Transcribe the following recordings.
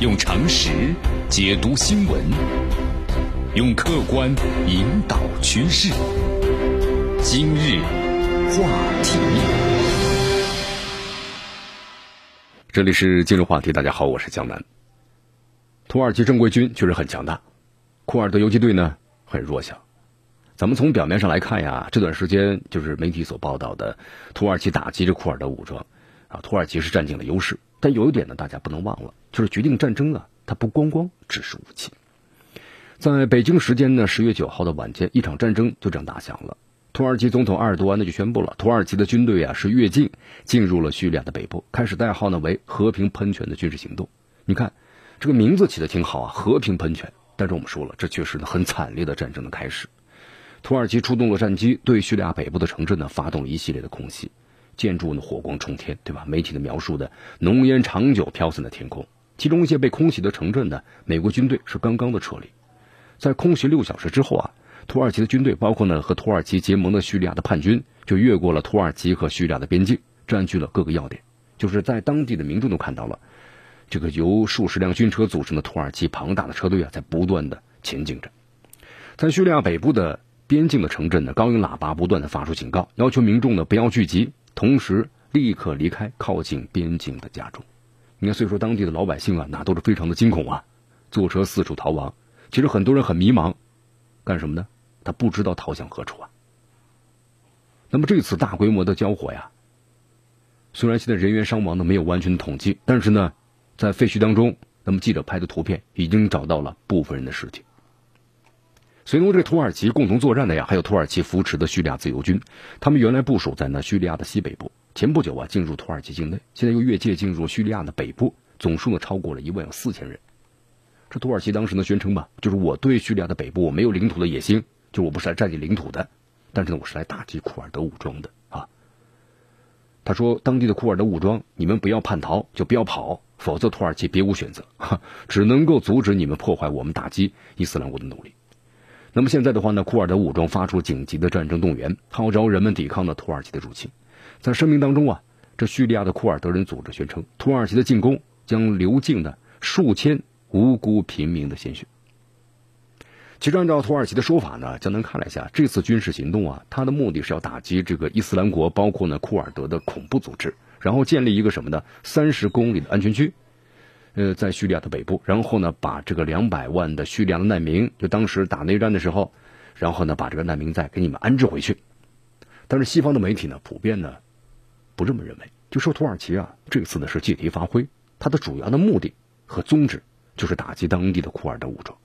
用常识解读新闻，用客观引导趋势。今日话题，这里是今日话题。大家好，我是江南。土耳其正规军确实很强大，库尔德游击队呢很弱小。咱们从表面上来看呀，这段时间就是媒体所报道的，土耳其打击着库尔德武装，啊，土耳其是占尽了优势。但有一点呢，大家不能忘了，就是决定战争啊，它不光光只是武器。在北京时间呢十月九号的晚间，一场战争就这样打响了。土耳其总统埃尔多安呢就宣布了，土耳其的军队啊是越境进入了叙利亚的北部，开始代号呢为“和平喷泉”的军事行动。你看，这个名字起的挺好啊，“和平喷泉”。但是我们说了，这确实呢很惨烈的战争的开始。土耳其出动了战机，对叙利亚北部的城镇呢发动了一系列的空袭。建筑呢火光冲天，对吧？媒体的描述的浓烟长久飘散在天空，其中一些被空袭的城镇呢，美国军队是刚刚的撤离。在空袭六小时之后啊，土耳其的军队，包括呢和土耳其结盟的叙利亚的叛军，就越过了土耳其和叙利亚的边境，占据了各个要点。就是在当地的民众都看到了，这个由数十辆军车组成的土耳其庞大的车队啊，在不断的前进着。在叙利亚北部的边境的城镇呢，高音喇叭不断的发出警告，要求民众呢不要聚集。同时，立刻离开靠近边境的家中。你看，所以说当地的老百姓啊，那都是非常的惊恐啊，坐车四处逃亡。其实很多人很迷茫，干什么呢？他不知道逃向何处啊。那么这次大规模的交火呀，虽然现在人员伤亡呢没有完全的统计，但是呢，在废墟当中，那么记者拍的图片已经找到了部分人的尸体。随同这土耳其共同作战的呀，还有土耳其扶持的叙利亚自由军，他们原来部署在那叙利亚的西北部，前不久啊进入土耳其境内，现在又越界进入叙利亚的北部，总数呢超过了一万四千人。这土耳其当时呢宣称吧，就是我对叙利亚的北部我没有领土的野心，就我不是来占领领土的，但是呢我是来打击库尔德武装的啊。他说当地的库尔德武装，你们不要叛逃，就不要跑，否则土耳其别无选择，只能够阻止你们破坏我们打击伊斯兰国的努力。那么现在的话呢，库尔德武装发出紧急的战争动员，号召人们抵抗呢土耳其的入侵。在声明当中啊，这叙利亚的库尔德人组织宣称，土耳其的进攻将流尽的数千无辜平民的鲜血。其实按照土耳其的说法呢，江南看了一下，这次军事行动啊，它的目的是要打击这个伊斯兰国，包括呢库尔德的恐怖组织，然后建立一个什么呢？三十公里的安全区。呃，在叙利亚的北部，然后呢，把这个两百万的叙利亚的难民，就当时打内战的时候，然后呢，把这个难民再给你们安置回去。但是西方的媒体呢，普遍呢不这么认为，就说土耳其啊，这次呢是借题发挥，它的主要的目的和宗旨就是打击当地的库尔德武装。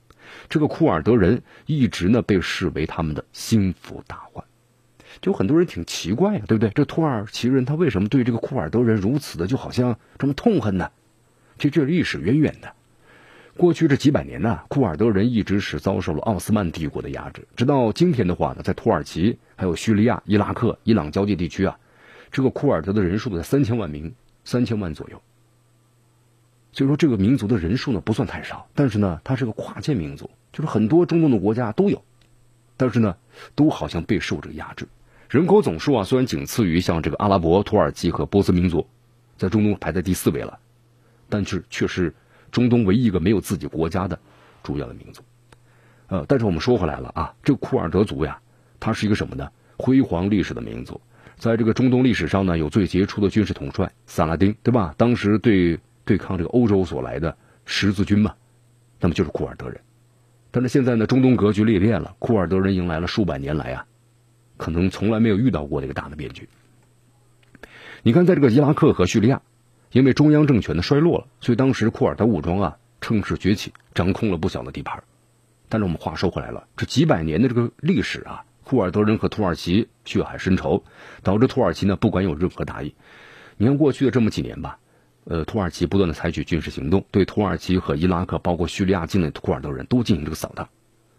这个库尔德人一直呢被视为他们的心腹大患，就很多人挺奇怪呀，对不对？这土耳其人他为什么对这个库尔德人如此的就好像这么痛恨呢？这这历史渊源的，过去这几百年呢，库尔德人一直是遭受了奥斯曼帝国的压制。直到今天的话呢，在土耳其、还有叙利亚、伊拉克、伊朗交界地区啊，这个库尔德的人数在三千万名，三千万左右。所以说，这个民族的人数呢不算太少，但是呢，它是个跨界民族，就是很多中东的国家都有，但是呢，都好像备受这个压制。人口总数啊，虽然仅次于像这个阿拉伯、土耳其和波斯民族，在中东排在第四位了。但是却是中东唯一一个没有自己国家的主要的民族，呃，但是我们说回来了啊，这个库尔德族呀，它是一个什么呢？辉煌历史的民族，在这个中东历史上呢，有最杰出的军事统帅萨拉丁，对吧？当时对对抗这个欧洲所来的十字军嘛，那么就是库尔德人。但是现在呢，中东格局裂变了，库尔德人迎来了数百年来啊，可能从来没有遇到过的一个大的变局。你看，在这个伊拉克和叙利亚。因为中央政权的衰落了，所以当时库尔德武装啊趁势崛起，掌控了不小的地盘。但是我们话说回来了，这几百年的这个历史啊，库尔德人和土耳其血海深仇，导致土耳其呢不管有任何大意。你看过去的这么几年吧，呃，土耳其不断的采取军事行动，对土耳其和伊拉克，包括叙利亚境内的库尔德人都进行这个扫荡。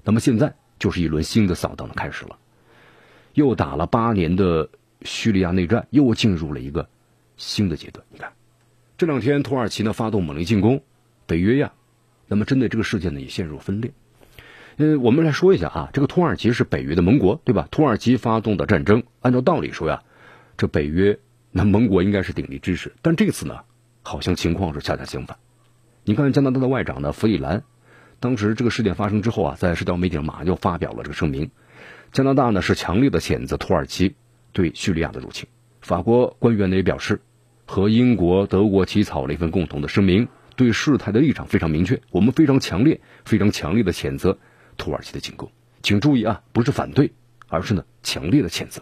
那么现在就是一轮新的扫荡的开始了，又打了八年的叙利亚内战，又进入了一个新的阶段。你看。这两天，土耳其呢发动猛烈进攻，北约呀，那么针对这个事件呢也陷入分裂。嗯，我们来说一下啊，这个土耳其是北约的盟国，对吧？土耳其发动的战争，按照道理说呀，这北约那盟国应该是鼎力支持，但这次呢，好像情况是恰恰相反。你看加拿大的外长呢，弗里兰，当时这个事件发生之后啊，在社交媒体上马上就发表了这个声明。加拿大呢是强烈的谴责土耳其对叙利亚的入侵。法国官员呢也表示，和英国、德国起草了一份共同的声明，对事态的立场非常明确，我们非常强烈、非常强烈的谴责土耳其的进攻。请注意啊，不是反对，而是呢强烈的谴责。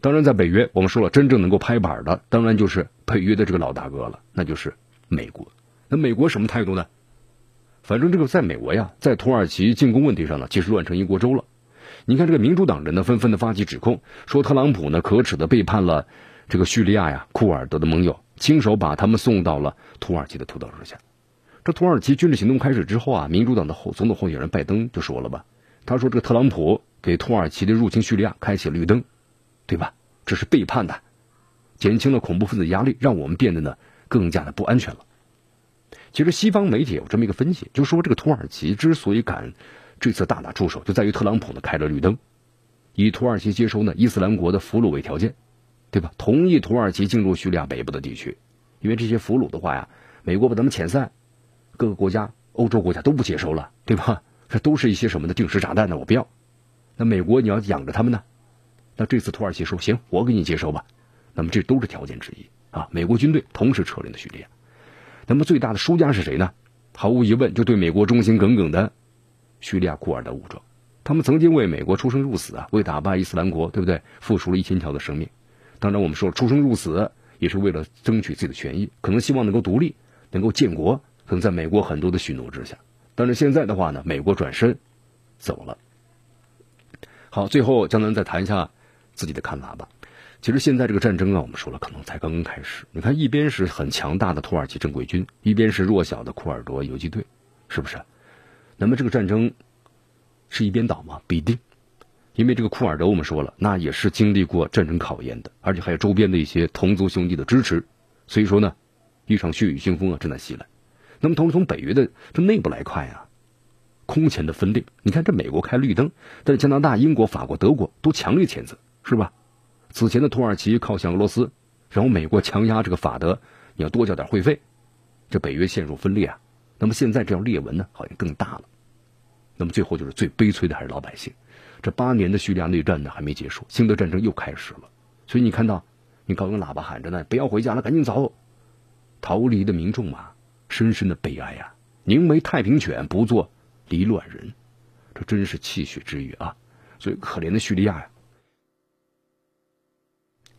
当然，在北约，我们说了，真正能够拍板的，当然就是北约的这个老大哥了，那就是美国。那美国什么态度呢？反正这个在美国呀，在土耳其进攻问题上呢，其实乱成一锅粥了。你看这个民主党人呢，纷纷的发起指控，说特朗普呢可耻的背叛了这个叙利亚呀、库尔德的盟友，亲手把他们送到了土耳其的屠刀之下。这土耳其军事行动开始之后啊，民主党的后总统候选人拜登就说了吧，他说这个特朗普给土耳其的入侵叙利亚开启了绿灯，对吧？这是背叛的，减轻了恐怖分子压力，让我们变得呢更加的不安全了。其实西方媒体有这么一个分析，就说这个土耳其之所以敢。这次大打出手就在于特朗普呢开了绿灯，以土耳其接收呢伊斯兰国的俘虏为条件，对吧？同意土耳其进入叙利亚北部的地区，因为这些俘虏的话呀，美国把他们遣散，各个国家、欧洲国家都不接收了，对吧？这都是一些什么的定时炸弹呢？我不要。那美国你要养着他们呢？那这次土耳其说行，我给你接收吧。那么这都是条件之一啊。美国军队同时撤离了叙利亚，那么最大的输家是谁呢？毫无疑问，就对美国忠心耿耿的。叙利亚库尔德武装，他们曾经为美国出生入死啊，为打败伊斯兰国，对不对？付出了一千条的生命。当然，我们说出生入死也是为了争取自己的权益，可能希望能够独立，能够建国。可能在美国很多的许诺之下，但是现在的话呢，美国转身走了。好，最后江南再谈一下自己的看法吧。其实现在这个战争啊，我们说了，可能才刚刚开始。你看，一边是很强大的土耳其正规军，一边是弱小的库尔德游击队，是不是？那么这个战争是一边倒吗？不一定，因为这个库尔德我们说了，那也是经历过战争考验的，而且还有周边的一些同族兄弟的支持，所以说呢，一场血雨腥风啊正在袭来。那么同时从北约的这内部来看呀，空前的分裂。你看这美国开绿灯，但是加拿大、英国、法国、德国都强烈谴责，是吧？此前的土耳其靠向俄罗斯，然后美国强压这个法德，你要多交点会费，这北约陷入分裂啊。那么现在这样裂纹呢，好像更大了。那么最后就是最悲催的还是老百姓，这八年的叙利亚内战呢还没结束，新的战争又开始了。所以你看到，你高音喇叭喊着呢，不要回家了，赶紧走，逃离的民众嘛，深深的悲哀呀！宁为太平犬，不做离乱人，这真是泣血之语啊！所以可怜的叙利亚呀。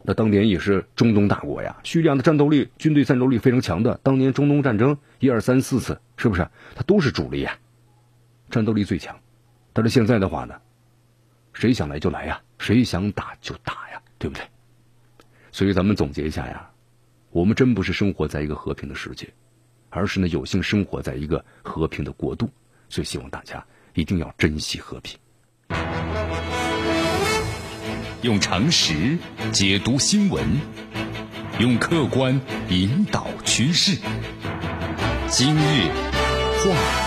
那当年也是中东大国呀，叙利亚的战斗力、军队战斗力非常强的。当年中东战争一二三四次，是不是？他都是主力呀，战斗力最强。但是现在的话呢，谁想来就来呀，谁想打就打呀，对不对？所以咱们总结一下呀，我们真不是生活在一个和平的世界，而是呢有幸生活在一个和平的国度。所以希望大家一定要珍惜和平。用常识解读新闻，用客观引导趋势。今日话。